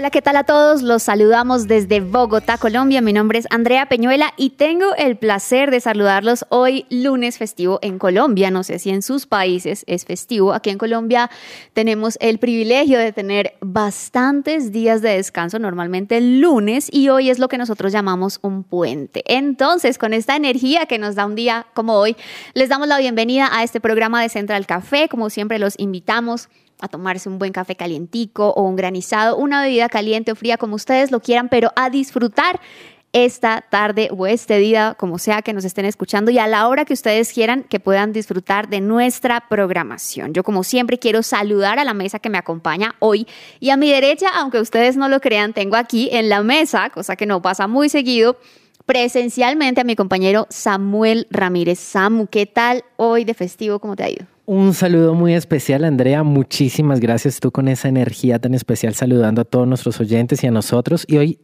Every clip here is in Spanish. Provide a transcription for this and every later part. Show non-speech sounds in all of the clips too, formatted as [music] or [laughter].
Hola, ¿qué tal a todos? Los saludamos desde Bogotá, Colombia. Mi nombre es Andrea Peñuela y tengo el placer de saludarlos hoy lunes festivo en Colombia. No sé si en sus países es festivo. Aquí en Colombia tenemos el privilegio de tener bastantes días de descanso, normalmente el lunes, y hoy es lo que nosotros llamamos un puente. Entonces, con esta energía que nos da un día como hoy, les damos la bienvenida a este programa de Central Café. Como siempre, los invitamos a tomarse un buen café calientico o un granizado, una bebida caliente o fría como ustedes lo quieran, pero a disfrutar esta tarde o este día, como sea que nos estén escuchando y a la hora que ustedes quieran que puedan disfrutar de nuestra programación. Yo como siempre quiero saludar a la mesa que me acompaña hoy y a mi derecha, aunque ustedes no lo crean, tengo aquí en la mesa, cosa que no pasa muy seguido, presencialmente a mi compañero Samuel Ramírez. Samu, ¿qué tal hoy de festivo? ¿Cómo te ha ido? Un saludo muy especial, Andrea. Muchísimas gracias tú con esa energía tan especial saludando a todos nuestros oyentes y a nosotros. Y hoy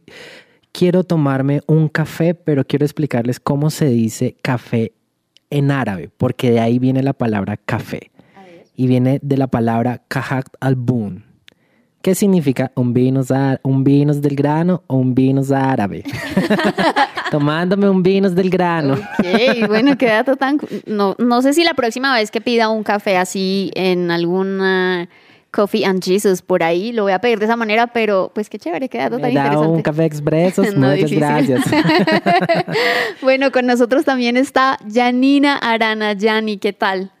quiero tomarme un café, pero quiero explicarles cómo se dice café en árabe, porque de ahí viene la palabra café. Y viene de la palabra kahak al-bun, ¿Qué significa un vinos, un vinos del grano o un vinos árabe? [laughs] Tomándome un vinos del grano. Ok, bueno, qué dato tan... No, no sé si la próxima vez que pida un café así en alguna... Coffee and Jesus por ahí, lo voy a pedir de esa manera, pero pues qué chévere, qué dato tan interesante. un café expreso, [laughs] muchas gracias. [laughs] bueno, con nosotros también está Janina Arana. Yani, ¿qué tal?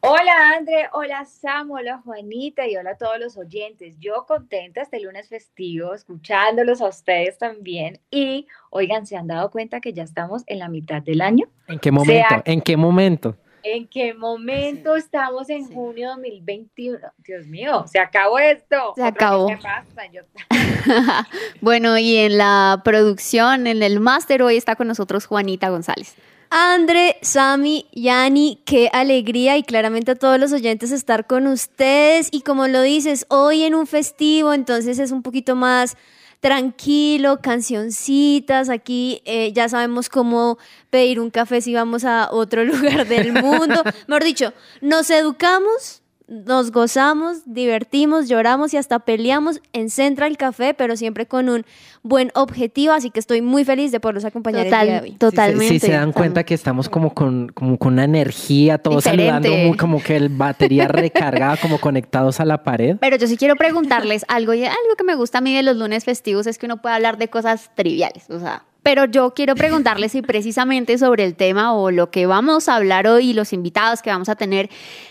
Hola André, hola Samu, hola Juanita y hola a todos los oyentes. Yo contenta este lunes festivo, escuchándolos a ustedes también. Y oigan, ¿se han dado cuenta que ya estamos en la mitad del año? ¿En qué momento? ¿En qué momento? ¿En qué momento estamos en junio 2021? Dios mío, se acabó esto. Se acabó. [laughs] bueno, y en la producción, en el máster, hoy está con nosotros Juanita González. Andre, Sami, Yani, qué alegría y claramente a todos los oyentes estar con ustedes. Y como lo dices, hoy en un festivo, entonces es un poquito más tranquilo, cancioncitas. Aquí eh, ya sabemos cómo pedir un café si vamos a otro [laughs] lugar del mundo. [laughs] Mejor dicho, nos educamos nos gozamos, divertimos, lloramos y hasta peleamos en Central Café, pero siempre con un buen objetivo, así que estoy muy feliz de poderlos acompañar el día de hoy. Totalmente. Si, se dan cuenta que estamos como con, como con una energía, todos saludando, como que el batería recargada, como conectados a la pared. Pero yo sí quiero preguntarles algo, y algo que me gusta a mí de los lunes festivos es que uno puede hablar de cosas triviales, o sea, pero yo quiero preguntarles si precisamente sobre el tema o lo que vamos a hablar hoy los invitados que vamos a tener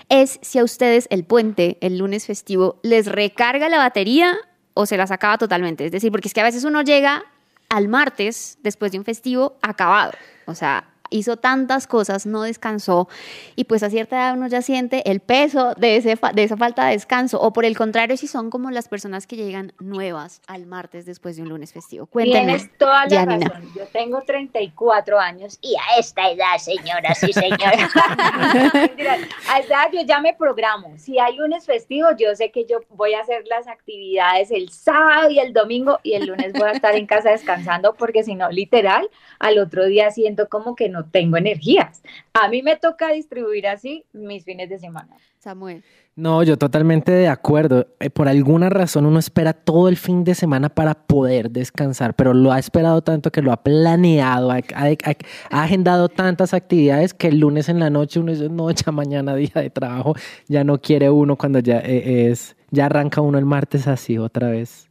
es si a ustedes el puente, el lunes festivo, les recarga la batería o se las acaba totalmente. Es decir, porque es que a veces uno llega al martes después de un festivo acabado. O sea, hizo tantas cosas, no descansó y pues a cierta edad uno ya siente el peso de, ese, de esa falta de descanso o por el contrario si son como las personas que llegan nuevas al martes después de un lunes festivo. Cuéntanos. Tienes toda la razón. Yo tengo 34 años y a esta edad, señora, sí señora. [laughs] a esta edad yo ya me programo. Si hay lunes festivo, yo sé que yo voy a hacer las actividades el sábado y el domingo y el lunes voy a estar en casa descansando porque si no, literal, al otro día siento como que no no tengo energías. A mí me toca distribuir así mis fines de semana. Samuel. No, yo totalmente de acuerdo. Eh, por alguna razón uno espera todo el fin de semana para poder descansar, pero lo ha esperado tanto que lo ha planeado, ha, agendado tantas actividades que el lunes en la noche uno dice, no, ya mañana día de trabajo, ya no quiere uno cuando ya eh, es, ya arranca uno el martes así otra vez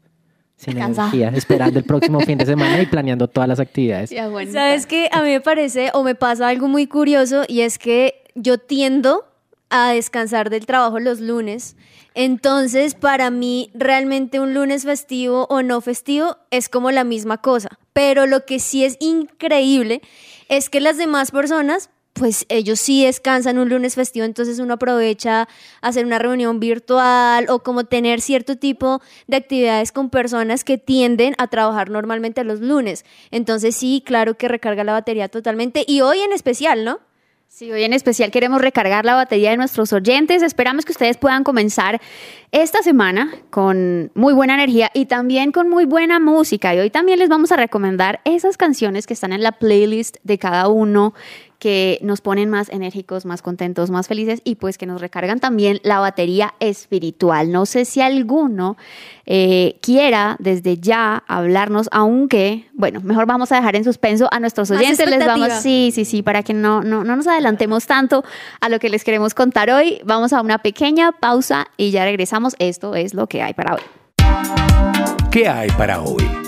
sin energía, esperando el próximo fin de [laughs] semana y planeando todas las actividades. Sabes que a mí me parece o me pasa algo muy curioso y es que yo tiendo a descansar del trabajo los lunes. Entonces, para mí, realmente un lunes festivo o no festivo es como la misma cosa. Pero lo que sí es increíble es que las demás personas pues ellos sí descansan un lunes festivo, entonces uno aprovecha hacer una reunión virtual o como tener cierto tipo de actividades con personas que tienden a trabajar normalmente los lunes. Entonces sí, claro que recarga la batería totalmente y hoy en especial, ¿no? Sí, hoy en especial queremos recargar la batería de nuestros oyentes. Esperamos que ustedes puedan comenzar esta semana con muy buena energía y también con muy buena música. Y hoy también les vamos a recomendar esas canciones que están en la playlist de cada uno que nos ponen más enérgicos, más contentos, más felices y pues que nos recargan también la batería espiritual. No sé si alguno eh, quiera desde ya hablarnos, aunque, bueno, mejor vamos a dejar en suspenso a nuestros oyentes. Les vamos, sí, sí, sí, para que no, no, no nos adelantemos tanto a lo que les queremos contar hoy. Vamos a una pequeña pausa y ya regresamos. Esto es lo que hay para hoy. ¿Qué hay para hoy?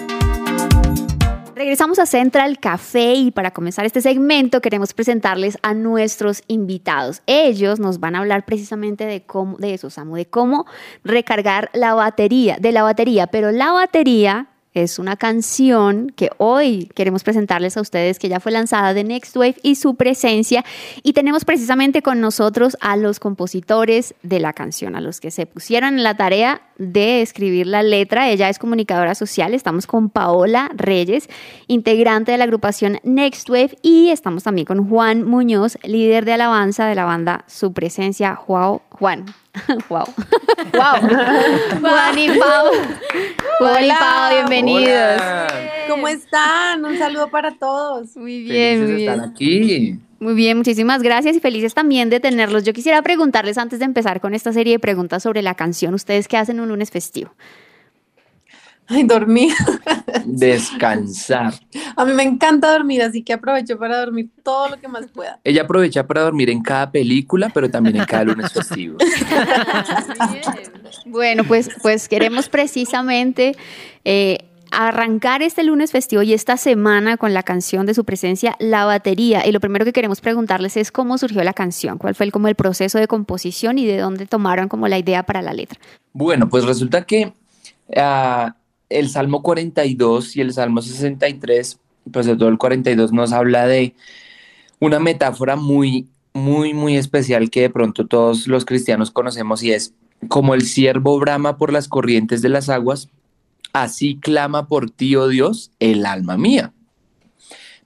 Regresamos a Central Café y para comenzar este segmento queremos presentarles a nuestros invitados. Ellos nos van a hablar precisamente de cómo, de eso, Samu, de cómo recargar la batería, de la batería, pero la batería es una canción que hoy queremos presentarles a ustedes, que ya fue lanzada de Next Wave y su presencia. Y tenemos precisamente con nosotros a los compositores de la canción, a los que se pusieron en la tarea de escribir la letra. Ella es comunicadora social. Estamos con Paola Reyes, integrante de la agrupación Next Wave. Y estamos también con Juan Muñoz, líder de alabanza de la banda Su Presencia. Juan, Juan, [laughs] wow. wow. [laughs] Juan y Pau. Juan y Pau, bienvenidos. ¿Cómo están? Un saludo para todos. Muy bien, muy bien. Están aquí. Muy bien, muchísimas gracias y felices también de tenerlos. Yo quisiera preguntarles antes de empezar con esta serie de preguntas sobre la canción, ¿ustedes qué hacen un lunes festivo? Ay, dormir. [laughs] Descansar. A mí me encanta dormir, así que aprovecho para dormir todo lo que más pueda. Ella aprovecha para dormir en cada película, pero también en cada lunes festivo. [laughs] bueno, pues, pues queremos precisamente eh, arrancar este lunes festivo y esta semana con la canción de su presencia, La Batería. Y lo primero que queremos preguntarles es cómo surgió la canción, cuál fue el, como el proceso de composición y de dónde tomaron como la idea para la letra. Bueno, pues resulta que uh, el Salmo 42 y el Salmo 63, pues de todo el 42 nos habla de una metáfora muy, muy, muy especial que de pronto todos los cristianos conocemos y es como el siervo brama por las corrientes de las aguas, así clama por ti, oh Dios, el alma mía.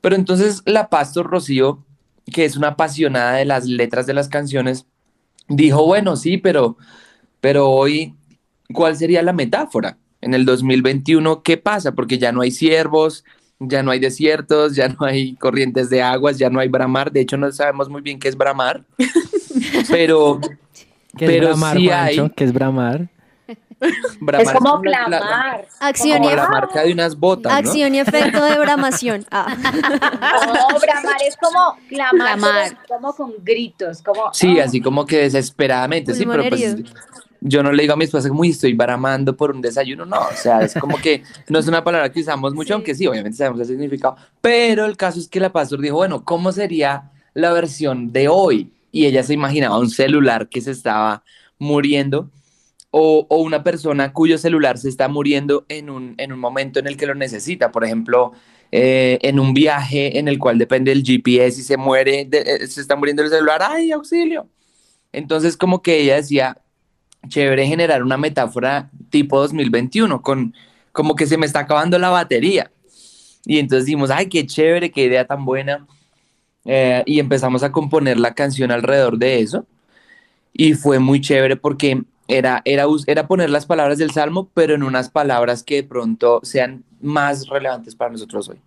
Pero entonces la pastor Rocío, que es una apasionada de las letras de las canciones, dijo, bueno, sí, pero, pero hoy, ¿cuál sería la metáfora? En el 2021, ¿qué pasa? Porque ya no hay ciervos, ya no hay desiertos, ya no hay corrientes de aguas, ya no hay bramar. De hecho, no sabemos muy bien qué es bramar, [laughs] pero, ¿Qué pero es bramar, sí hay. ¿Qué es bramar? Bramar es como la- la- clamar. Acción y, como la marca de unas botas, ¿no? acción y efecto de bramación. Ah. [laughs] No, bramar es como clamar, como con gritos, como Sí, ah, así como que desesperadamente, sí, pero pues. Yo no le digo a mi esposa como "Uy, estoy bramando por un desayuno, no, o sea, es como que no es una palabra que usamos mucho, Sí. aunque sí, obviamente sabemos el significado, pero el caso es que la pastor dijo, bueno, ¿cómo sería la versión de hoy? Y ella se imaginaba un celular que se estaba muriendo o, o una persona cuyo celular se está muriendo en un, en un momento en el que lo necesita, por ejemplo, eh, en un viaje en el cual depende del GPS y se muere, de- eh, se está muriendo el celular, ¡ay, auxilio! Entonces como que ella decía, chévere generar una metáfora tipo 2021, con como que se me está acabando la batería. Y entonces dijimos, ay, qué chévere, qué idea tan buena. Eh, y empezamos a componer la canción alrededor de eso. Y fue muy chévere porque era, era, era poner las palabras del Salmo, pero en unas palabras que de pronto sean más relevantes para nosotros hoy.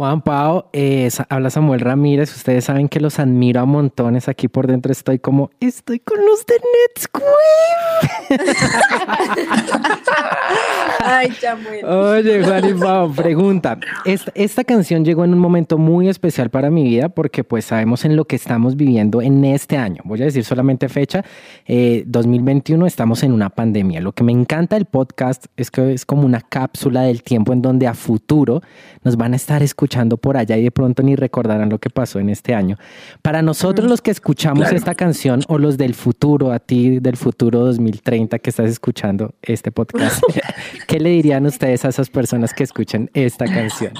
Juan Pao, eh, habla Samuel Ramírez. Ustedes saben que los admiro a montones. Aquí por dentro estoy como, estoy con los de Netsquare. [laughs] Ay, Chamuel. Oye, Juan y Pao, pregunta. Esta, esta canción llegó en un momento muy especial para mi vida porque pues sabemos en lo que estamos viviendo en este año. Voy a decir solamente fecha. eh, 2021 estamos en una pandemia. Lo que me encanta del podcast es que es como una cápsula del tiempo en donde a futuro nos van a estar escuchando por allá y de pronto ni recordarán lo que pasó en este año. Para nosotros los que escuchamos Claro. esta canción o los del futuro, a ti del futuro 2030 que estás escuchando este podcast, [laughs] ¿qué le dirían ustedes a esas personas que escuchan esta canción?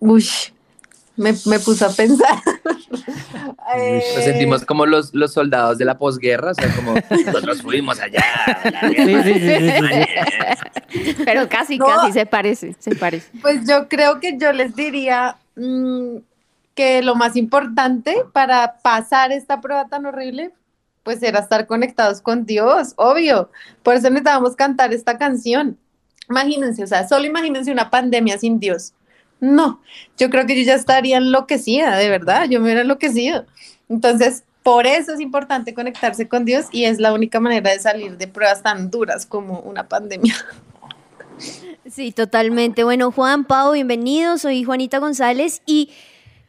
Uy, me, me puso a pensar. [laughs] [laughs] Eh, Nos sentimos como los, los soldados de la posguerra, o sea, como nosotros fuimos allá. Sí, guerra". sí, sí, sí, sí. [laughs] Pero casi, No. casi se parece, se parece. Pues yo creo que yo les diría, mm, que lo más importante para pasar esta prueba tan horrible, pues era estar conectados con Dios, obvio. Por eso necesitábamos cantar esta canción. Imagínense, o sea, solo imagínense una pandemia sin Dios. No, yo creo que yo ya estaría enloquecida, de verdad, yo me hubiera enloquecido. Entonces, por eso es importante conectarse con Dios y es la única manera de salir de pruebas tan duras como una pandemia. Sí, totalmente. Bueno, Juan, Pau, bienvenido. Soy Juanita González y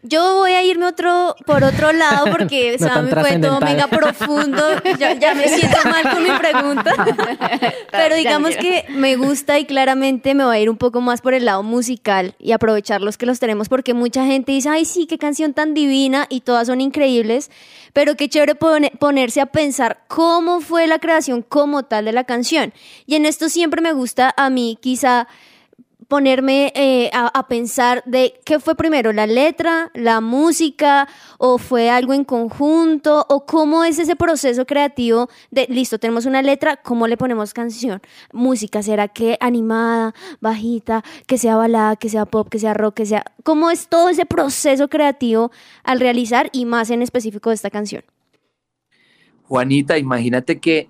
yo voy a irme otro, por otro lado porque [laughs] me fue todo mega profundo. Ya, ya, me siento mal con mi pregunta. [laughs] Pero digamos que me gusta y claramente me voy a ir un poco más por el lado musical y aprovechar los que los tenemos porque mucha gente dice, ay, sí, qué canción tan divina y todas son increíbles. Pero qué chévere ponerse a pensar cómo fue la creación como tal de la canción. Y en esto siempre me gusta a mí quizá ponerme eh, a, pensar de qué fue primero, la letra, la música, o fue algo en conjunto, o cómo es ese proceso creativo de, listo, tenemos una letra, ¿cómo le ponemos canción? Música, ¿será que animada, bajita, que sea balada, que sea pop, que sea rock, que sea... ¿Cómo es todo ese proceso creativo al realizar y más en específico de esta canción? Juanita, imagínate que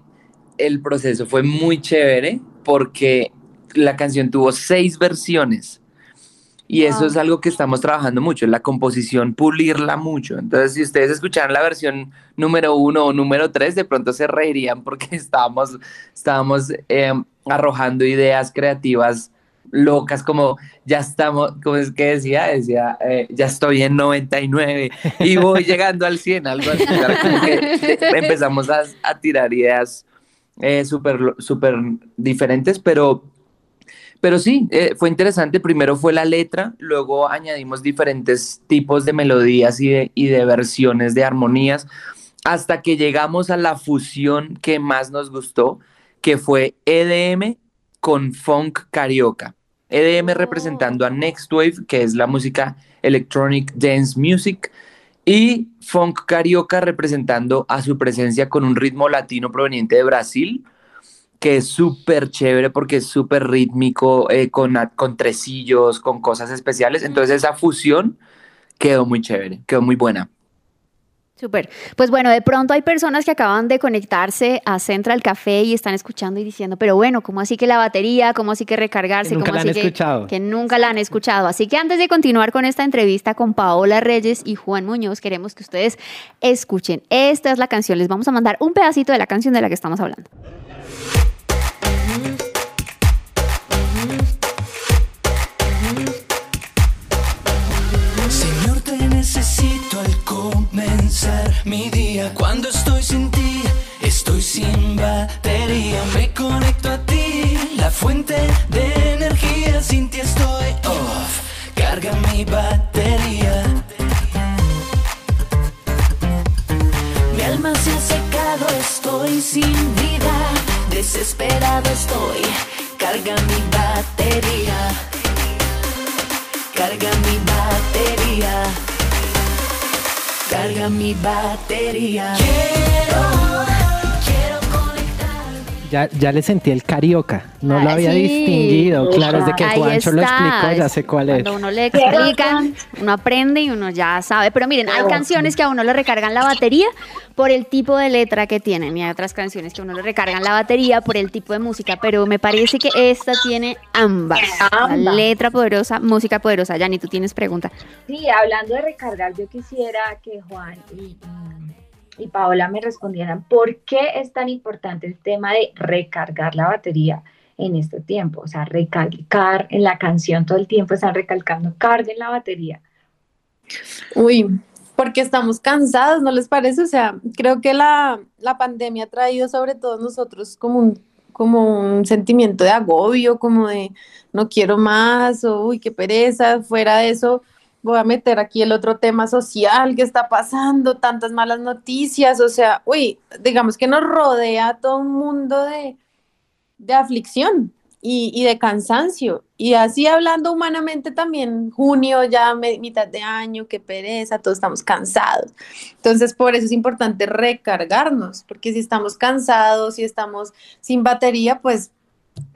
el proceso fue muy chévere porque la canción tuvo seis versiones. Y eso es algo que estamos trabajando mucho, la composición, pulirla mucho. Entonces, si ustedes escucharan la versión número uno o número tres, de pronto se reirían porque [laughs] estábamos, estábamos em, arrojando ideas creativas locas, como ya estamos, como es que decía, decía, eh, ya estoy en 99 y voy [laughs] llegando al 100, algo así. empezamos a, tirar ideas eh, súper super diferentes, pero pero sí, eh, fue interesante. Primero fue la letra, luego añadimos diferentes tipos de melodías y de, y de versiones de armonías, hasta que llegamos a la fusión que más nos gustó, que fue EDM con funk carioca. EDM oh. representando a Next Wave, que es la música Electronic Dance Music, y funk carioca representando a su presencia con un ritmo latino proveniente de Brasil, que es súper chévere porque es súper rítmico, eh, con, con tresillos, con cosas especiales. Entonces esa fusión quedó muy chévere, quedó muy buena. Súper. Pues bueno, de pronto hay personas que acaban de conectarse a Central Café y están escuchando y diciendo, pero bueno, ¿cómo así que la batería? ¿Cómo así que recargarse? nunca ¿Cómo la han escuchado. Que, nunca la han escuchado. Así que antes de continuar con esta entrevista con Paola Reyes y Juan Muñoz, queremos que ustedes escuchen. Esta es la canción. Les vamos a mandar un pedacito de la canción de la que estamos hablando. Ya, ya le sentí el carioca, no lo Ah, había sí. distinguido. Claro, desde que Juancho lo explicó, ya sé cuál es. Cuando uno le explican, uno aprende y uno ya sabe. Pero miren, hay canciones que a uno le recargan la batería por el tipo de letra que tienen y hay otras canciones que a uno le recargan la batería por el tipo de música. Pero me parece que esta tiene ambas. La Ambas. letra poderosa, música poderosa. Yani, tú tienes pregunta. Sí, hablando de recargar, yo quisiera que Juan y, y- Paola me respondieran por qué es tan importante el tema de recargar la batería en este tiempo. O sea, recalcar en la canción todo el tiempo, están recalcando, carguen la batería. Uy, porque estamos cansados, ¿no les parece? O sea, creo que la, la pandemia ha traído sobre todos nosotros como un, como un sentimiento de agobio, como de no quiero más, o uy, qué pereza. Fuera de eso, voy a meter aquí el otro tema social que está pasando, tantas malas noticias, o sea, uy, digamos que nos rodea todo un mundo de, de aflicción y, y de cansancio. Y así hablando humanamente también, junio, ya mitad de año, qué pereza, todos estamos cansados. Entonces, por eso es importante recargarnos, porque si estamos cansados, si estamos sin batería, pues,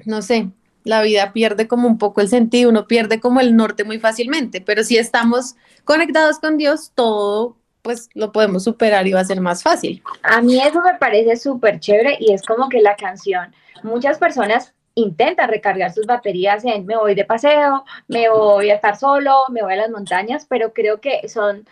no sé, la vida pierde como un poco el sentido, uno pierde como el norte muy fácilmente, pero si estamos conectados con Dios, todo pues lo podemos superar y va a ser más fácil. A mí eso me parece súper chévere y es como que la canción, muchas personas intentan recargar sus baterías en me voy de paseo, me voy a estar solo, me voy a las montañas, pero creo que son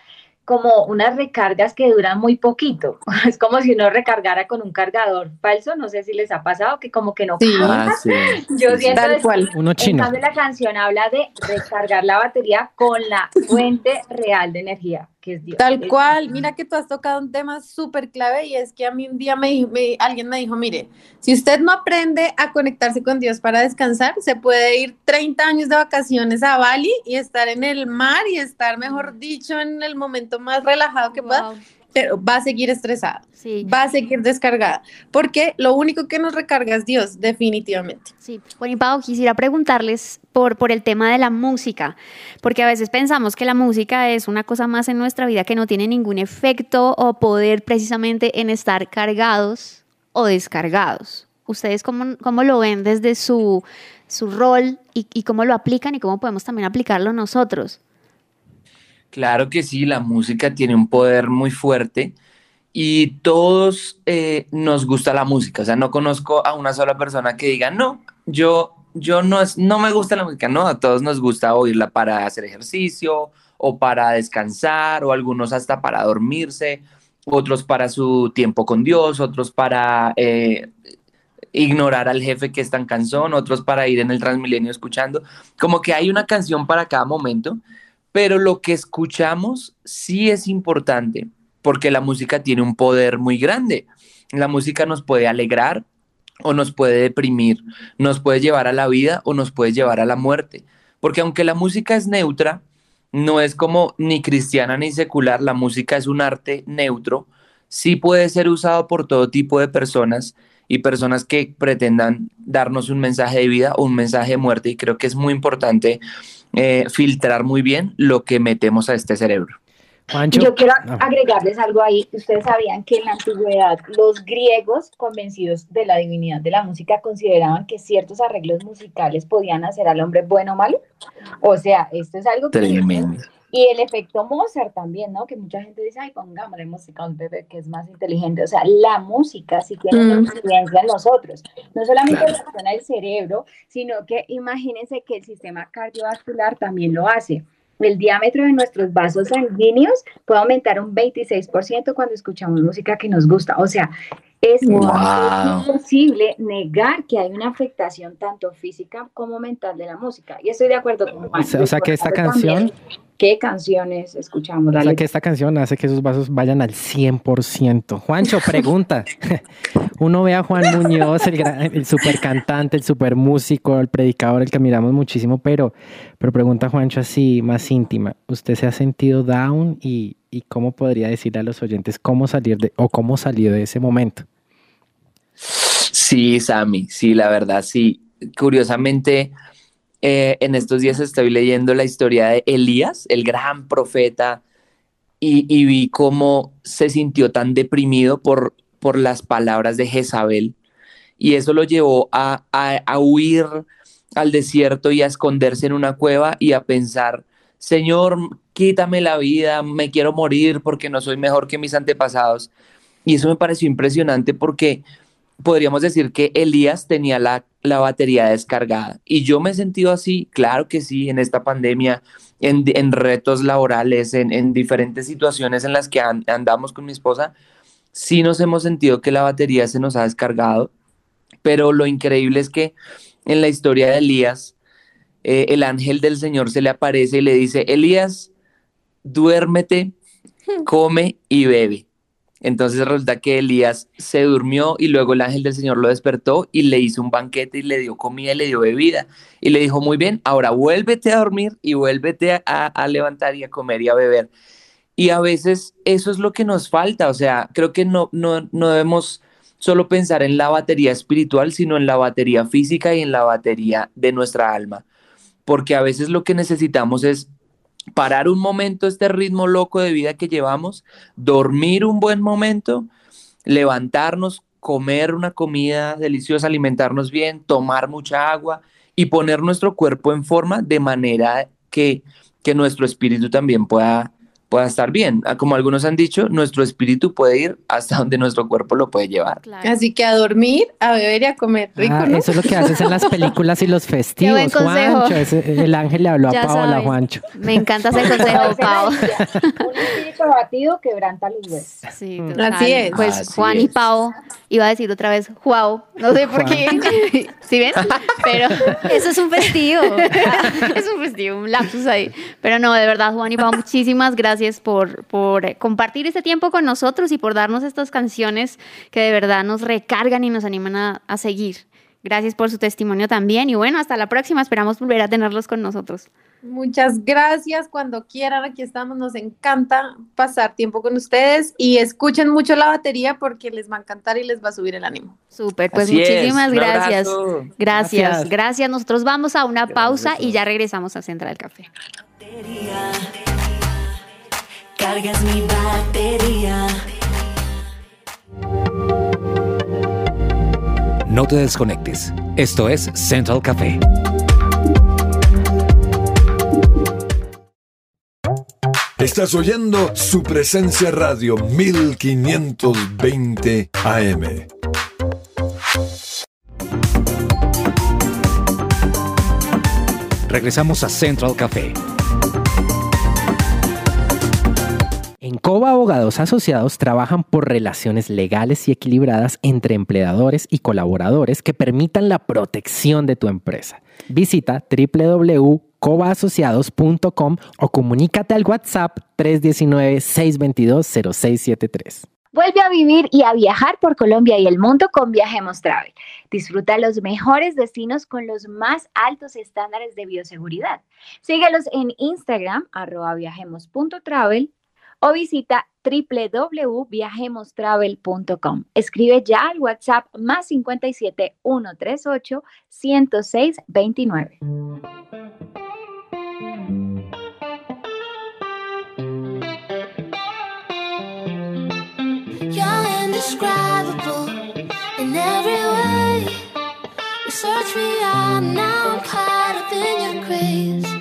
como unas recargas que duran muy poquito. [laughs] Es como si uno recargara con un cargador falso. No sé si les ha pasado que como que no. Sí. Ah, sí. [laughs] Yo siento Tal cual. Uno En chino. cambio, la canción habla de recargar la batería con la fuente real de energía, que es Dios. Tal cual, mira que tú has tocado un tema súper clave y es que a mí un día me, me- alguien me dijo, mire, si usted no aprende a conectarse con Dios para descansar, se puede ir 30 años de vacaciones a Bali y estar en el mar y estar, mejor dicho, en el momento más relajado que pueda. Pero va a seguir estresada, Sí, va a seguir descargada, porque lo único que nos recarga es Dios, definitivamente. sí. Bueno, y Pau, quisiera preguntarles por, por el tema de la música, porque a veces pensamos que la música es una cosa más en nuestra vida que no tiene ningún efecto o poder precisamente en estar cargados o descargados. ¿Ustedes cómo, cómo lo ven desde su, su rol y, y cómo lo aplican y cómo podemos también aplicarlo nosotros? Claro que sí, la música tiene un poder muy fuerte y todos eh, nos gusta la música. O sea, no conozco a una sola persona que diga, no, yo, yo no, es, no me gusta la música. No, a todos nos gusta oírla para hacer ejercicio o para descansar o algunos hasta para dormirse, otros para su tiempo con Dios, otros para eh, ignorar al jefe que es tan cansón, otros para ir en el Transmilenio escuchando. Como que hay una canción para cada momento pero lo que escuchamos sí es importante, porque la música tiene un poder muy grande. La música nos puede alegrar o nos puede deprimir, nos puede llevar a la vida o nos puede llevar a la muerte, porque aunque la música es neutra, no es como ni cristiana ni secular, la música es un arte neutro, sí puede ser usado por todo tipo de personas y personas que pretendan darnos un mensaje de vida o un mensaje de muerte, y creo que es muy importante eh, filtrar muy bien lo que metemos a este cerebro. Juancho. Yo quiero agregarles algo ahí. Ustedes sabían que en la antigüedad los griegos, convencidos de la divinidad de la música, consideraban que ciertos arreglos musicales podían hacer al hombre bueno o malo. O sea, esto es algo que... Tremendo. Y el efecto Mozart también, ¿no? Que mucha gente dice, ay, pongámosle música a un bebé que es más inteligente. O sea, la música sí tiene una Mm. influencia en nosotros. No solamente Claro. reacciona el cerebro, sino que imagínense que el sistema cardiovascular también lo hace. El diámetro de nuestros vasos sanguíneos puede aumentar un 26% cuando escuchamos música que nos gusta. O sea, es Wow. imposible negar que hay una afectación tanto física como mental de la música. Y estoy de acuerdo con Juan. O sea- o sea que esta También, canción- ¿Qué canciones escuchamos? O La sea que esta canción hace que esos vasos vayan al 100%. Juancho, pregunta. [laughs] Uno ve a Juan Muñoz, el, gran- el super cantante, el super músico, el predicador, el que admiramos muchísimo, pero, pero pregunta Juancho así, más íntima. ¿Usted se ha sentido down y, y cómo podría decirle a los oyentes cómo salir de, o cómo salió de ese momento? Sí, Sammy, sí, la verdad, sí. Curiosamente, eh, en estos días estoy leyendo la historia de Elías, el gran profeta, y, y vi cómo se sintió tan deprimido por, por las palabras de Jezabel. Y eso lo llevó a, a, a huir al desierto y a esconderse en una cueva y a pensar, Señor, quítame la vida, me quiero morir porque no soy mejor que mis antepasados. Y eso me pareció impresionante porque podríamos decir que Elías tenía la, la batería descargada. Y yo me he sentido así, claro que sí, en esta pandemia, en, en retos laborales, en, en diferentes situaciones en las que an- andamos con mi esposa, sí nos hemos sentido que la batería se nos ha descargado. Pero lo increíble es que en la historia de Elías, eh, el ángel del Señor se le aparece y le dice, Elías, duérmete, come y bebe. Entonces resulta que Elías se durmió y luego el ángel del Señor lo despertó y le hizo un banquete y le dio comida y le dio bebida. Y le dijo, muy bien, ahora vuélvete a dormir y vuélvete a, a- a levantar y a comer y a beber. Y a veces eso es lo que nos falta. O sea, creo que no, no, no debemos solo pensar en la batería espiritual, sino en la batería física y en la batería de nuestra alma. Porque a veces lo que necesitamos es parar un momento este ritmo loco de vida que llevamos, dormir un buen momento, levantarnos, comer una comida deliciosa, alimentarnos bien, tomar mucha agua y poner nuestro cuerpo en forma de manera que, que nuestro espíritu también pueda pueda estar bien. Ah, como algunos han dicho, nuestro espíritu puede ir hasta [laughs] donde nuestro cuerpo lo puede llevar. Así que a dormir, a beber y a comer rico, ah, ¿no? Eso es lo que haces en las películas y los [laughs] festivos, Juancho. el ángel le habló a Paola, Juancho. Me encanta ese [laughs] consejo, Pau. Un espíritu abatido quebranta los huesos. Sí, mm. Así es. Pues Juan y Pau iba a decir otra vez, wow, no sé por qué. ¿Sí ven? Pero eso es un festivo. es un festivo, un lapsus ahí. Pero no, de verdad, Juan y Pau, muchísimas gracias gracias por, por compartir este tiempo con nosotros y por darnos estas canciones que de verdad nos recargan y nos animan a, a seguir. Gracias por su testimonio también y bueno, hasta la próxima. Esperamos volver a tenerlos con nosotros. Muchas gracias. Cuando quieran, aquí estamos. Nos encanta pasar tiempo con ustedes y escuchen mucho la batería porque les va a encantar y les va a subir el ánimo. Súper, pues Así muchísimas gracias. gracias. Gracias, Gracias. Nosotros vamos a una pausa y ya regresamos a Central Café. batería. Cargas mi batería. No te desconectes. Esto es Central Café. Estás oyendo su presencia radio 1520 AM. Regresamos a Central Café. En Coba Abogados Asociados trabajan por relaciones legales y equilibradas entre empleadores y colaboradores que permitan la protección de tu empresa. Visita www.cobaasociados.com o comunícate al WhatsApp 319-622-0673. Vuelve a vivir y a viajar por Colombia y el mundo con Viajemos Travel. Disfruta los mejores destinos con los más altos estándares de bioseguridad. Síguelos en Instagram, arroba viajemos.travel o visita www.viajemostravel.com. Escribe ya al WhatsApp más 57 138 106 29. You're indescribable in every way. Now your.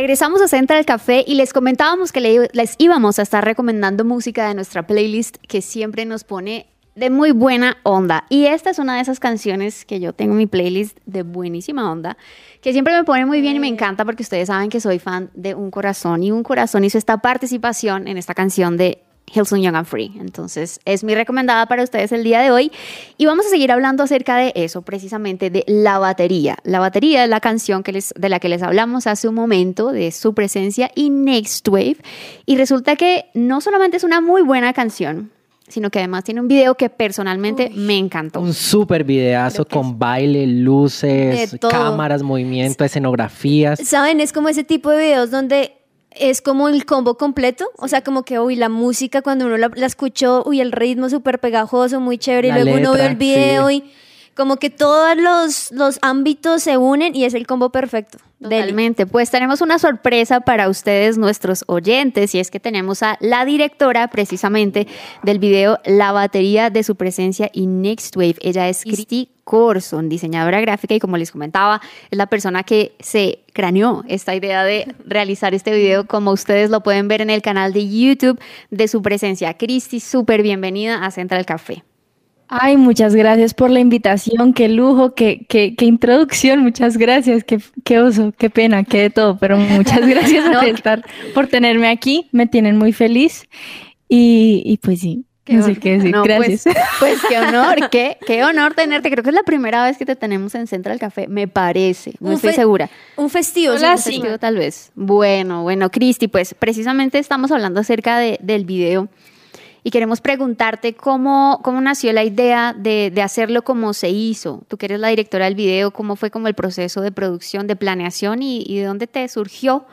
Regresamos a Central Café y les comentábamos que le- les íbamos a estar recomendando música de nuestra playlist que siempre nos pone de muy buena onda. Y esta es una de esas canciones que yo tengo en mi playlist de buenísima onda, que siempre me pone muy bien y me encanta porque ustedes saben que soy fan de Un Corazón y Un Corazón hizo esta participación en esta canción de Hillsong Young and Free. Entonces, es mi recomendada para ustedes el día de hoy. Y vamos a seguir hablando acerca de eso, precisamente de la batería. La batería es la canción que les, de la que les hablamos hace un momento, de su presencia y Next Wave. Y resulta que no solamente es una muy buena canción, sino que además tiene un video que personalmente me encantó. Un super videazo con baile, luces, cámaras, movimiento, escenografías. ¿Saben? Es como ese tipo de videos donde es como el combo completo. O sea, como que, uy, la música cuando uno la, la escuchó, uy, el ritmo súper pegajoso, muy chévere. La y luego uno vio el video sí. y como que todos los, los ámbitos se unen y es el combo perfecto. Deli. Totalmente. Pues tenemos una sorpresa para ustedes, nuestros oyentes, y es que tenemos a la directora precisamente del video La batería de su presencia y Next Wave. Ella es Christy Corson, diseñadora gráfica, y como les comentaba, es la persona que se craneó esta idea de realizar este video, como ustedes lo pueden ver en el canal de YouTube de su presencia. Christy, súper bienvenida a Central Café. Ay, muchas gracias por la invitación, qué lujo, qué, qué, qué introducción, muchas gracias, qué, qué oso, qué pena, qué de todo, pero muchas [laughs] gracias No. por estar, por tenerme aquí, me tienen muy feliz y, y pues sí, no sé qué decir. No, pues- Gracias. [laughs] Pues, qué honor, qué, qué honor tenerte. Creo que es la primera vez que te tenemos en Central Café, me parece. No Un estoy segura. Un festivo. Hola, sí, sí. Festivo, tal vez. Bueno, bueno, Cristi, pues precisamente estamos hablando acerca de- del video y queremos preguntarte cómo, cómo nació la idea de, de hacerlo como se hizo. Tú que eres la directora del video, ¿cómo fue como el proceso de producción, de planeación y, y de dónde te surgió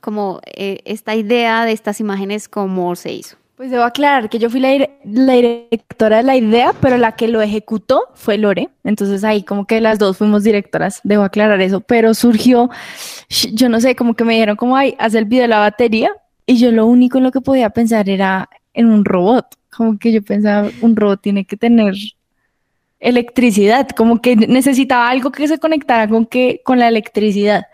como eh, esta idea de estas imágenes, cómo se hizo? Pues debo aclarar que yo fui la, la directora de la idea, pero la que lo ejecutó fue Lore. Entonces ahí como que las dos fuimos directoras, debo aclarar eso. Pero surgió, yo no sé, como que me dijeron como, ay, haz el video de la batería. Y yo lo único en lo que podía pensar era en un robot. Como que yo pensaba, un robot tiene que tener electricidad, como que necesitaba algo que se conectara con que con la electricidad.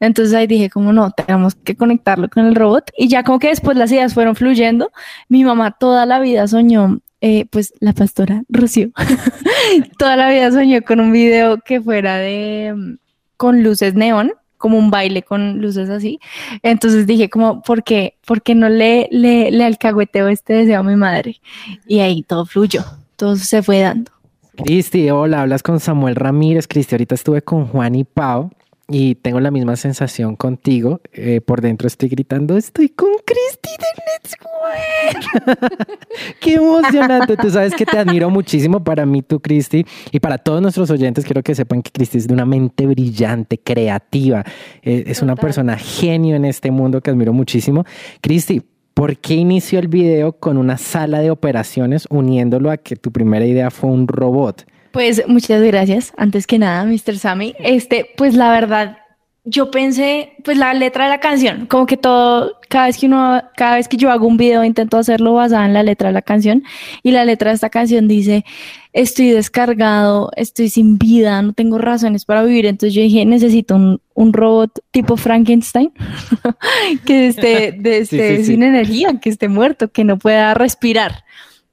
Entonces ahí dije, como no, tenemos que conectarlo con el robot y ya como que después las ideas fueron fluyendo. Mi mamá toda la vida soñó, eh, pues la pastora Rocío, [laughs] toda la vida soñó con un video que fuera de mm, con luces neón como un baile con luces así. Entonces dije como, ¿por qué? ¿Por qué no le, le, le alcahueteo este deseo a mi madre? Y ahí todo fluyó, todo se fue dando. Cristi, hola, hablas con Samuel Ramírez. Cristi, ahorita estuve con Juan y Pau y tengo la misma sensación contigo. Eh, por dentro estoy gritando, estoy con Cristi de Let's. [laughs] Qué emocionante. Tú sabes que te admiro muchísimo para mí, tú, Cristi, y para todos nuestros oyentes. Quiero que sepan que Cristi es de una mente brillante, creativa. Eh, es una persona genio en este mundo que admiro muchísimo. Cristi, ¿Por qué inició el video con una sala de operaciones uniéndolo a que tu primera idea fue un robot? Pues muchas gracias. Antes que nada, Mr. Sammy. Este, pues la verdad, yo pensé, pues la letra de la canción, como que todo, cada vez que uno, cada vez que yo hago un video intento hacerlo basado en la letra de la canción y la letra de esta canción dice, estoy descargado, estoy sin vida, no tengo razones para vivir. Entonces yo dije, necesito un, un robot tipo Frankenstein [laughs] que esté, de- esté sí, sí. sin energía, que esté muerto, que no pueda respirar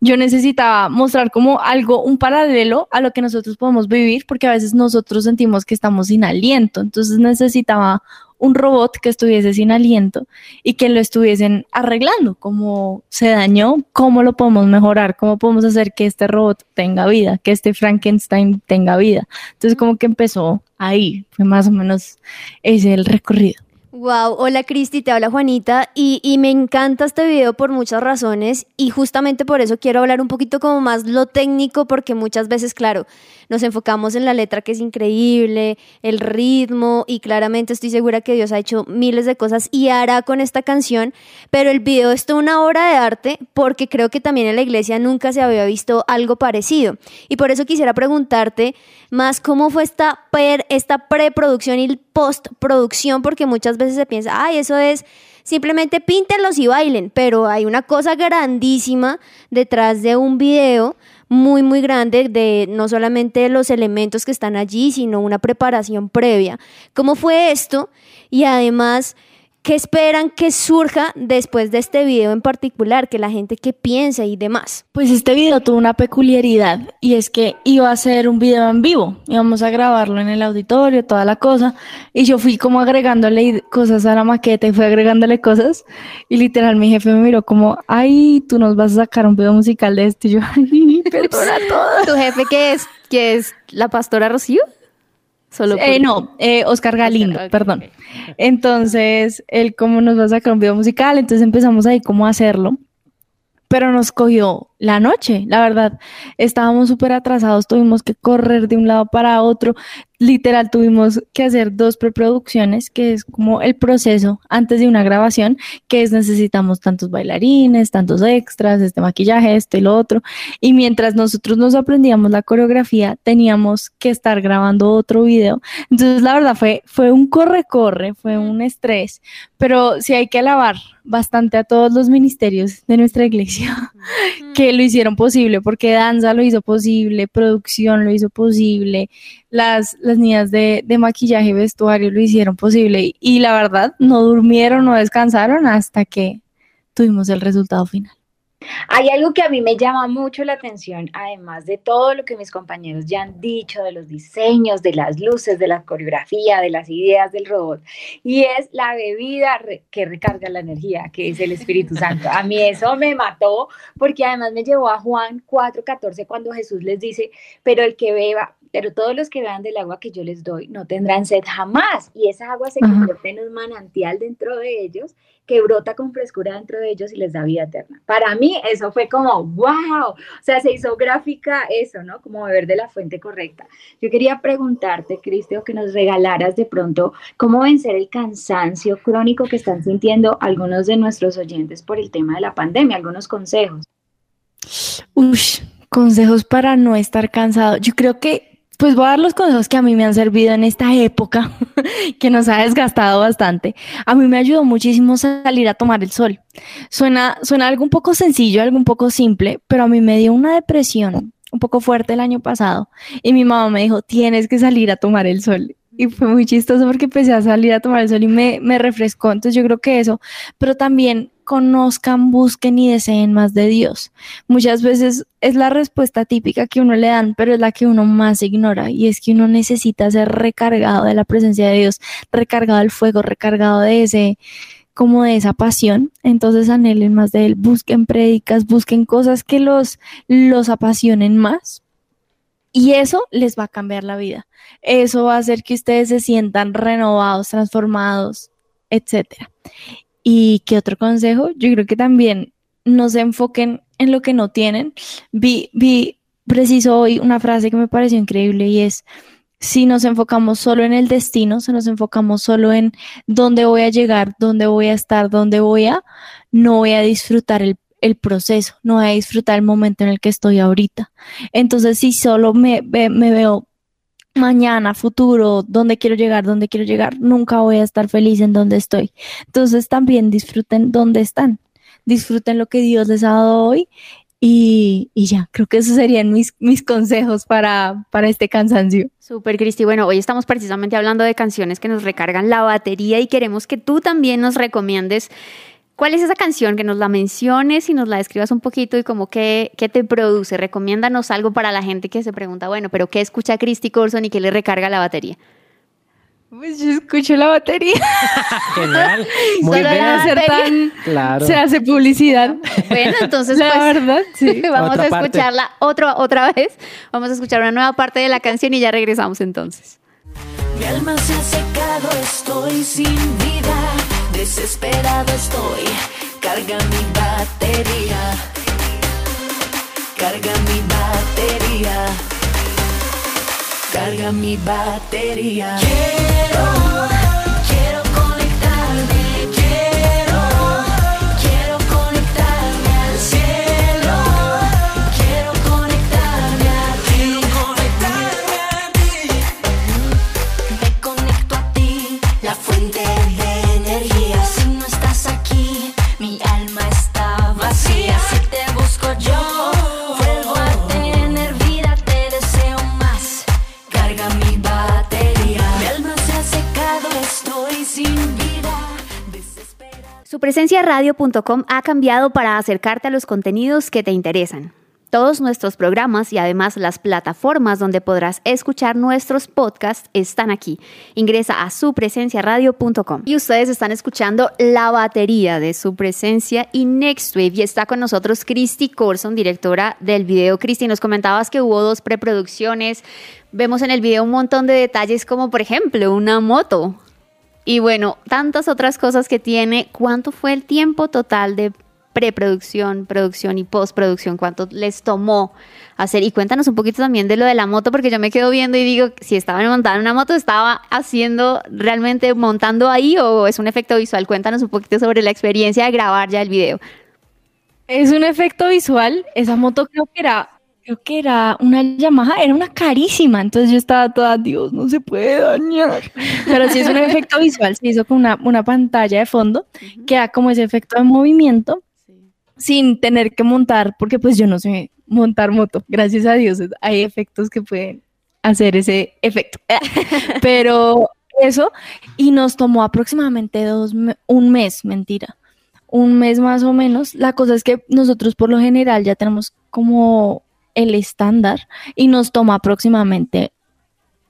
yo necesitaba mostrar como algo, un paralelo a lo que nosotros podemos vivir, porque a veces nosotros sentimos que estamos sin aliento. Entonces necesitaba un robot que estuviese sin aliento y que lo estuviesen arreglando, cómo se dañó, cómo lo podemos mejorar, cómo podemos hacer que este robot tenga vida, que este Frankenstein tenga vida. Entonces como que empezó ahí, fue más o menos ese el recorrido. Wow, hola Cristi, te habla Juanita y, y me encanta este video por muchas razones y justamente por eso quiero hablar un poquito como más lo técnico porque muchas veces, claro, nos enfocamos en la letra que es increíble, el ritmo y claramente estoy segura que Dios ha hecho miles de cosas y hará con esta canción, pero el video es toda una obra de arte porque creo que también en la iglesia nunca se había visto algo parecido. Y por eso quisiera preguntarte más cómo fue esta, per- esta preproducción y postproducción porque muchas veces se piensa, ay, eso es simplemente píntenlos y bailen, pero hay una cosa grandísima detrás de un video muy, muy grande de no solamente los elementos que están allí, sino una preparación previa. ¿Cómo fue esto? Y además, ¿qué esperan que surja después de este video en particular? Que la gente que piensa y demás. Pues este video tuvo una peculiaridad y es que iba a ser un video en vivo, íbamos a grabarlo en el auditorio, toda la cosa, y yo fui como agregándole cosas a la maqueta y fui agregándole cosas y literal mi jefe me miró como, ay, tú nos vas a sacar un video musical de esto y yo, [laughs] ay, perdona todo. ¿Tu jefe qué es? ¿Qué es la pastora Rocío? Solo Eh, no, eh, Oscar Galindo, perdón. Entonces, él como nos va a sacar un video musical, entonces empezamos ahí como a hacerlo. Pero nos cogió la noche, la verdad. Estábamos súper atrasados, tuvimos que correr de un lado para otro. Literal, tuvimos que hacer dos preproducciones, que es como el proceso antes de una grabación, que es necesitamos tantos bailarines, tantos extras, este maquillaje, esto y lo otro. Y mientras nosotros nos aprendíamos la coreografía, teníamos que estar grabando otro video. Entonces, la verdad fue, fue un corre-corre, fue un estrés, pero sí hay que alabar bastante a todos los ministerios de nuestra iglesia [laughs] que lo hicieron posible, porque danza lo hizo posible, producción lo hizo posible, las, las niñas de, de maquillaje y vestuario lo hicieron posible y la verdad no durmieron, no descansaron hasta que tuvimos el resultado final. Hay algo que a mí me llama mucho la atención, además de todo lo que mis compañeros ya han dicho, de los diseños, de las luces, de la coreografía, de las ideas del robot, y es la bebida que recarga la energía, que es el Espíritu Santo. A mí eso me mató, porque además me llevó a Juan 4:14 cuando Jesús les dice, pero el que beba, pero todos los que beban del agua que yo les doy no tendrán sed jamás, y esa agua se convierte en un manantial dentro de ellos que brota con frescura dentro de ellos y les da vida eterna. Para mí eso fue como, wow, o sea, se hizo gráfica eso, ¿no? Como beber de la fuente correcta. Yo quería preguntarte, Cristo, que nos regalaras de pronto cómo vencer el cansancio crónico que están sintiendo algunos de nuestros oyentes por el tema de la pandemia, algunos consejos. Ush, consejos para no estar cansado. Yo creo que pues voy a dar los consejos que a mí me han servido en esta época, [laughs] que nos ha desgastado bastante. A mí me ayudó muchísimo salir a tomar el sol. Suena, suena algo un poco sencillo, algo un poco simple, pero a mí me dio una depresión un poco fuerte el año pasado y mi mamá me dijo, tienes que salir a tomar el sol. Y fue muy chistoso porque empecé a salir a tomar el sol y me, me refrescó. Entonces yo creo que eso, pero también conozcan, busquen y deseen más de Dios. Muchas veces es la respuesta típica que uno le dan, pero es la que uno más ignora y es que uno necesita ser recargado de la presencia de Dios, recargado del fuego, recargado de ese como de esa pasión, entonces anhelen más de él, busquen prédicas, busquen cosas que los los apasionen más. Y eso les va a cambiar la vida. Eso va a hacer que ustedes se sientan renovados, transformados, etcétera. ¿Y qué otro consejo? Yo creo que también no se enfoquen en lo que no tienen. Vi, vi preciso hoy una frase que me pareció increíble y es, si nos enfocamos solo en el destino, si nos enfocamos solo en dónde voy a llegar, dónde voy a estar, dónde voy a, no voy a disfrutar el, el proceso, no voy a disfrutar el momento en el que estoy ahorita. Entonces, si solo me, veo mañana, futuro, dónde quiero llegar, dónde quiero llegar, nunca voy a estar feliz en donde estoy. Entonces también disfruten dónde están, disfruten lo que Dios les ha dado hoy y, y, ya, creo que esos serían mis, mis consejos para, para este cansancio. Súper, Cristi. Bueno, hoy estamos precisamente hablando de canciones que nos recargan la batería y queremos que tú también nos recomiendes ¿Cuál es esa canción? Que nos la menciones y nos la describas un poquito y como qué, qué te produce. Recomiéndanos algo para la gente que se pregunta, bueno, pero ¿qué escucha Christy Corson y qué le recarga la batería? Pues yo escucho la batería. [laughs] Genial. [laughs] Muy Solo bien. hacer tan, Claro. se hace publicidad. Bueno, entonces [laughs] la pues, verdad, sí. vamos Otra a parte. escucharla otra, otra vez. Vamos a escuchar una nueva parte de la canción y ya regresamos entonces. Mi alma se ha secado, estoy sin vida, desesperado estoy. Carga mi batería, carga mi batería, carga mi batería. Quiero, Desesperada. Supresenciaradio.com ha cambiado para acercarte a los contenidos que te interesan. Todos nuestros programas y además las plataformas donde podrás escuchar nuestros podcasts están aquí. Ingresa a supresenciaradio.com. Y ustedes están escuchando la batería de su presencia y Next Wave. Y está con nosotros Christy Corson, directora del video. Christy, nos comentabas que hubo dos preproducciones. Vemos en el video un montón de detalles como por ejemplo una moto. Y bueno, tantas otras cosas que tiene. ¿Cuánto fue el tiempo total de preproducción, producción y postproducción? ¿Cuánto les tomó hacer? Y cuéntanos un poquito también de lo de la moto, porque yo me quedo viendo y digo, si estaban montando una moto, ¿estaba haciendo realmente montando ahí o es un efecto visual? Cuéntanos un poquito sobre la experiencia de grabar ya el video. Es un efecto visual. Esa moto creo que era, creo que era una Yamaha, era una carísima. Entonces yo estaba toda, Dios, no se puede dañar. Pero sí es un efecto visual. Se hizo con una, una pantalla de fondo que da como ese efecto de movimiento sin tener que montar, porque pues yo no sé montar moto. Gracias a Dios hay efectos que pueden hacer ese efecto. [laughs] Pero eso, y nos tomó aproximadamente dos, me- un mes, mentira un mes más o menos. La cosa es que nosotros por lo general ya tenemos como el estándar y nos toma aproximadamente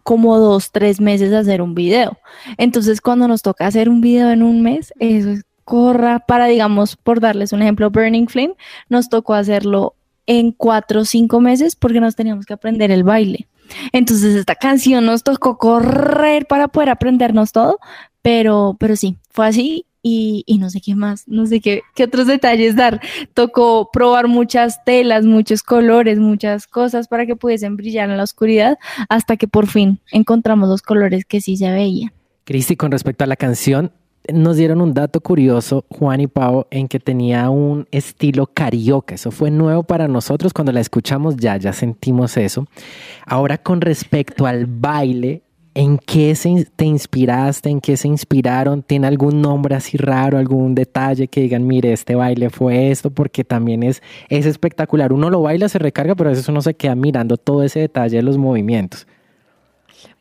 como dos, tres meses hacer un video. Entonces, cuando nos toca hacer un video en un mes, eso es corra para, digamos, por darles un ejemplo, Burning Flame, nos tocó hacerlo en cuatro o cinco meses porque nos teníamos que aprender el baile. Entonces, esta canción nos tocó correr para poder aprendernos todo, pero, pero sí, fue así y, y, no sé qué más, no sé qué, qué otros detalles dar. Tocó probar muchas telas, muchos colores, muchas cosas para que pudiesen brillar en la oscuridad hasta que por fin encontramos los colores que sí se veían. Cristi, con respecto a la canción, nos dieron un dato curioso, Juan y Pau, en que tenía un estilo carioca. Eso fue nuevo para nosotros. Cuando la escuchamos ya, ya sentimos eso. Ahora, con respecto al baile, ¿En qué se, te inspiraste? ¿En qué se inspiraron? ¿Tiene algún nombre así raro, algún detalle que digan, mire, este baile fue esto? Porque también es, es espectacular. Uno lo baila, se recarga, pero a veces uno se queda mirando todo ese detalle de los movimientos.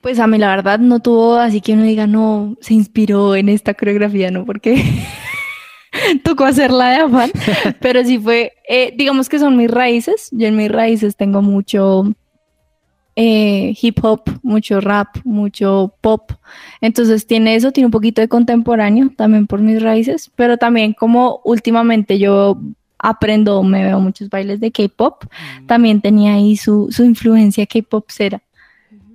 Pues a mí la verdad no tuvo así que uno diga, no, se inspiró en esta coreografía, ¿no? Porque [laughs] tocó hacerla de afán, [laughs] pero sí fue, eh, digamos que son mis raíces. Yo en mis raíces tengo mucho eh, hip hop, mucho rap, mucho pop. Entonces tiene eso, tiene un poquito de contemporáneo también por mis raíces, pero también como últimamente yo aprendo, me veo muchos bailes de K-pop, también tenía ahí su, su influencia K-pop cera.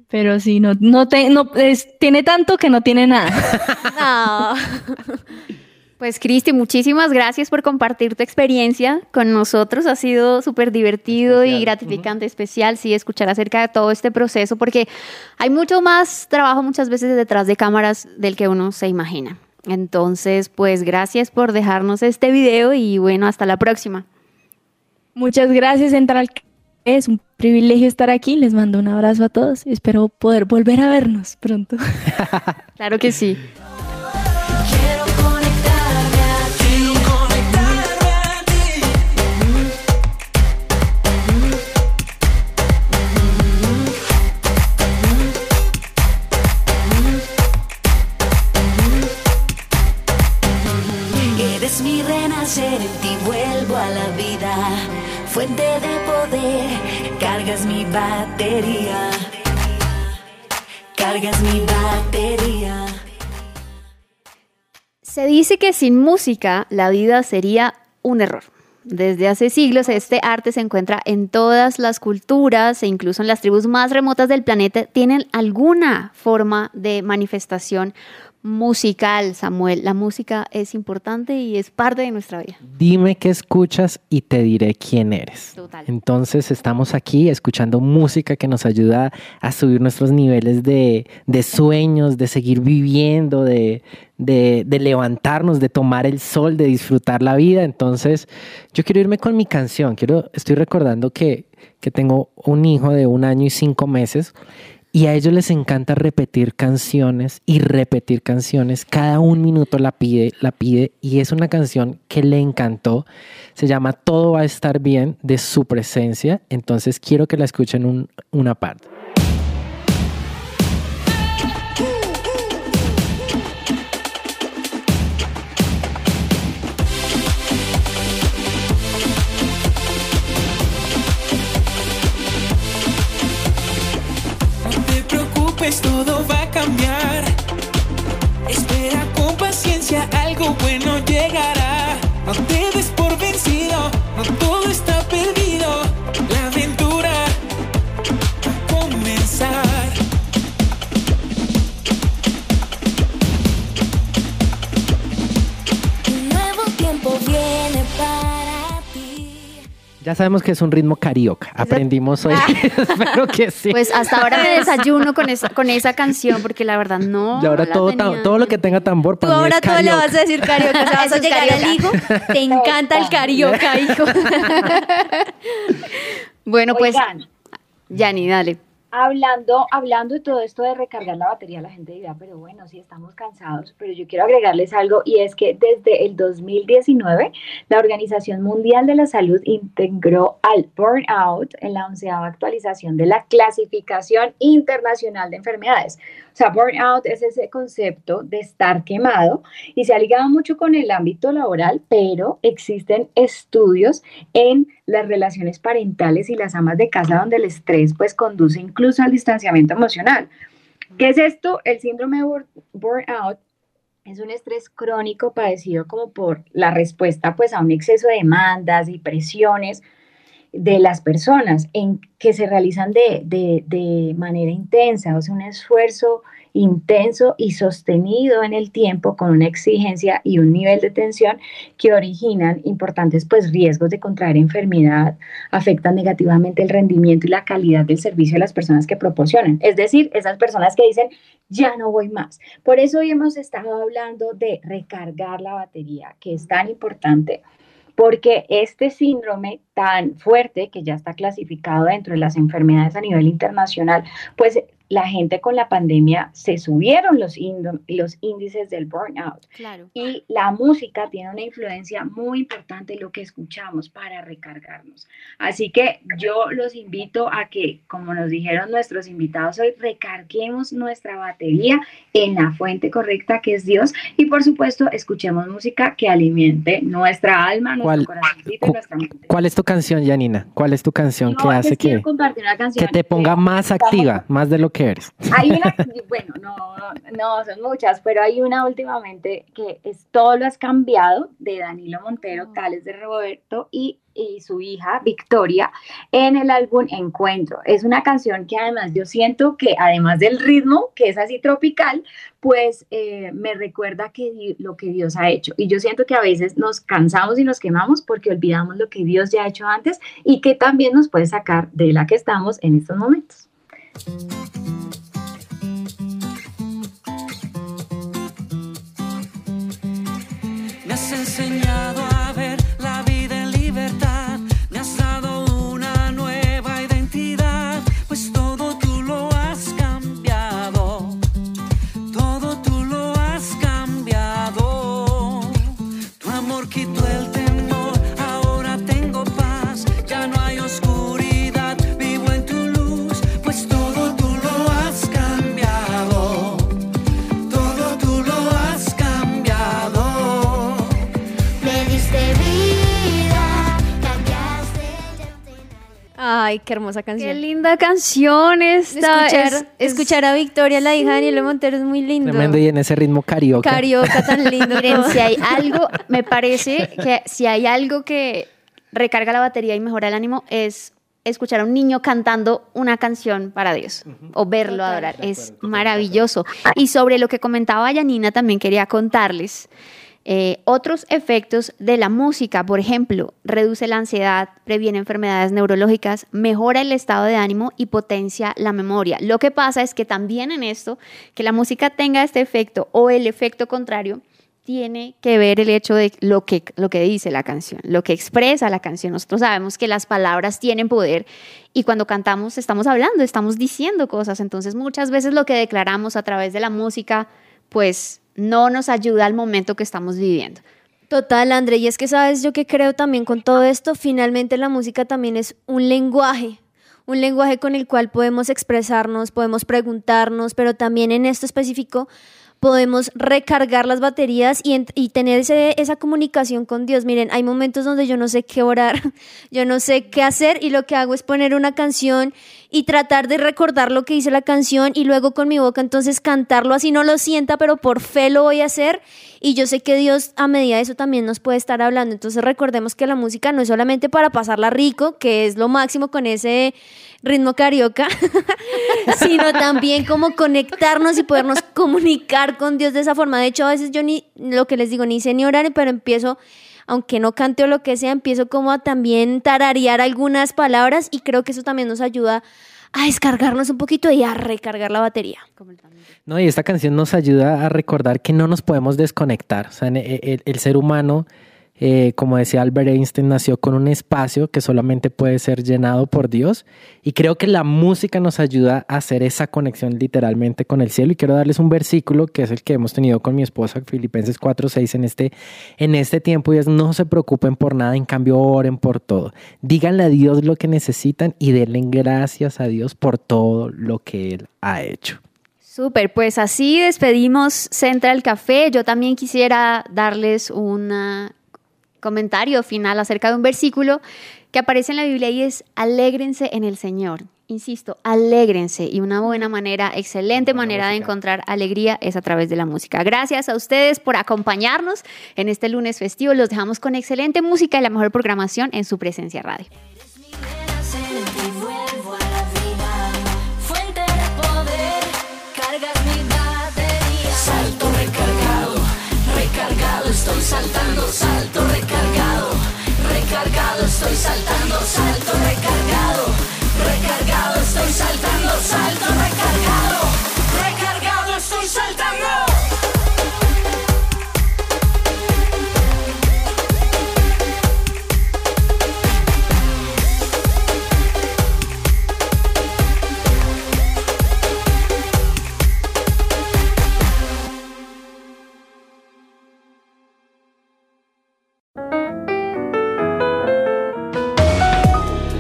Pero sí, no, no, te, no tiene tanto que no tiene nada. [laughs] no. [laughs] Pues Cristi, muchísimas gracias por compartir tu experiencia con nosotros. Ha sido súper divertido y gratificante, especial, sí, escuchar acerca de todo este proceso, porque hay mucho más trabajo muchas veces detrás de cámaras del que uno se imagina. Entonces, pues gracias por dejarnos este video y bueno, hasta la próxima. Muchas gracias, Central. Es un privilegio estar aquí. Les mando un abrazo a todos y espero poder volver a vernos pronto. [laughs] claro que sí. De poder, cargas mi batería, cargas mi batería. Se dice que sin música la vida sería un error. Desde hace siglos este arte se encuentra en todas las culturas e incluso en las tribus más remotas del planeta tienen alguna forma de manifestación musical, Samuel. La música es importante y es parte de nuestra vida. Dime qué escuchas y te diré quién eres. Total. Entonces estamos aquí escuchando música que nos ayuda a subir nuestros niveles de, sueños, de seguir viviendo, de, de, levantarnos, de tomar el sol, de disfrutar la vida. Entonces yo quiero irme con mi canción. Quiero, estoy recordando que, que tengo un hijo de un año y cinco meses y a ellos les encanta repetir canciones y repetir canciones. Cada un minuto la pide, la pide. Y es una canción que le encantó. Se llama Todo va a estar bien de su presencia. Entonces quiero que la escuchen una parte. Vencido, no Ya sabemos que es un ritmo carioca. Aprendimos hoy. [laughs] Espero que sí. Pues hasta ahora me desayuno con esa, con esa canción porque la verdad no. Y ahora todo, todo lo que tenga tambor para Tú ahora todo le vas a decir carioca. O sea, [laughs] vas a llegar al hijo. [laughs] Te encanta el carioca, hijo. bueno, pues. Yani, dale hablando, hablando de todo esto de recargar la batería, la gente dirá, pero bueno, sí estamos cansados, pero yo quiero agregarles algo y es que desde el 2019 la Organización Mundial de la Salud integró al burnout en la onceava actualización de la clasificación internacional de enfermedades. Sea, burnout es ese concepto de estar quemado y se ha ligado mucho con el ámbito laboral, pero existen estudios en las relaciones parentales y las amas de casa donde el estrés pues conduce incluso al distanciamiento emocional. ¿Qué es esto? El síndrome de burnout es un estrés crónico padecido como por la respuesta pues a un exceso de demandas y presiones de las personas en que se realizan de, de, manera intensa, o sea, un esfuerzo intenso y sostenido en el tiempo con una exigencia y un nivel de tensión que originan importantes pues riesgos de contraer enfermedad, afectan negativamente el rendimiento y la calidad del servicio de las personas que proporcionan. Es decir, esas personas que dicen, ya no voy más. Por eso hoy hemos estado hablando de recargar la batería, que es tan importante porque este síndrome tan fuerte que ya está clasificado dentro de las enfermedades a nivel internacional, pues la gente con la pandemia se subieron los, los índices del burnout. Claro. Y la música tiene una influencia muy importante en lo que escuchamos para recargarnos. Así que yo los invito a que, como nos dijeron nuestros invitados hoy, recarguemos nuestra batería en la fuente correcta que es Dios y por supuesto escuchemos música que alimente nuestra alma, nuestro corazón y nuestra mente. ¿Cuál es tu canción, Janina? ¿Cuál es tu canción que hace que, que te ponga más activa, más de lo que hay una, [laughs] bueno, no, no, son muchas, pero hay una últimamente que es Todo lo has cambiado de Danilo Montero, Tales de Roberto y, y su hija Victoria en el álbum Encuentro. Es una canción que además yo siento que además del ritmo, que es así tropical, pues eh, me recuerda que lo que Dios ha hecho. Y yo siento que a veces nos cansamos y nos quemamos porque olvidamos lo que Dios ya ha hecho antes y que también nos puede sacar de la que estamos en estos momentos. Me has qué hermosa Qué canción. linda canción esta. Escuchar, es- es- escuchar a Victoria, la hija de Daniel Montero, es muy lindo. Tremendo y en ese ritmo carioca. Carioca tan [laughs] lindo. Miren, si hay algo, me parece que si hay algo que recarga la batería y mejora el ánimo es escuchar a un niño cantando una canción para Dios o verlo adorar. Es maravilloso. Y sobre lo que comentaba Yanina, también quería contarles eh, otros efectos de la música. Por ejemplo, reduce la ansiedad, previene enfermedades neurológicas, mejora el estado de ánimo y potencia la memoria. Lo que pasa es que también en esto, que la música tenga este efecto o el efecto contrario, tiene que ver el hecho de lo que, lo que dice la canción, lo que expresa la canción. Nosotros sabemos que las palabras tienen poder y cuando cantamos estamos hablando, estamos diciendo cosas. Entonces muchas veces lo que declaramos a través de la música, pues no nos ayuda al momento que estamos viviendo. Total, André, y es que sabes yo que creo también con todo esto, finalmente la música también es un lenguaje, un lenguaje con el cual podemos expresarnos, podemos preguntarnos, pero también en esto específico podemos recargar las baterías y, y tener ese- esa comunicación con Dios. Miren, hay momentos donde yo no sé qué orar, [laughs] yo no sé qué hacer y lo que hago es poner una canción y tratar de recordar lo que dice la canción y luego con mi boca entonces cantarlo así no lo sienta, pero por fe lo voy a hacer y yo sé que Dios a medida de eso también nos puede estar hablando. Entonces recordemos que la música no es solamente para pasarla rico, que es lo máximo con ese ritmo carioca, [laughs] sino también como conectarnos y podernos comunicar con Dios de esa forma. De hecho, a veces yo ni lo que les digo, ni sé ni orar, pero empiezo aunque no cante o lo que sea, empiezo como a también tararear algunas palabras y creo que eso también nos ayuda a descargarnos un poquito y a recargar la batería. No, y esta canción nos ayuda a recordar que no nos podemos desconectar. O sea, en- e- el, el ser humano, eh, como decía Albert Einstein, nació con un espacio que solamente puede ser llenado por Dios. Y creo que la música nos ayuda a hacer esa conexión literalmente con el cielo. Y quiero darles un versículo que es el que hemos tenido con mi esposa, Filipenses 4:6, en este, en este tiempo. Y es: no se preocupen por nada, en cambio, oren por todo. Díganle a Dios lo que necesitan y denle gracias a Dios por todo lo que Él ha hecho. Súper, pues así despedimos Central Café. Yo también quisiera darles un ah, comentario final acerca de un versículo que aparece en la Biblia y es alégrense en el Señor. Insisto, alégrense y una buena manera, excelente manera de encontrar alegría es a través de la música. Gracias a ustedes por acompañarnos en este lunes festivo. Los dejamos con excelente música y la mejor programación en su presencia radio.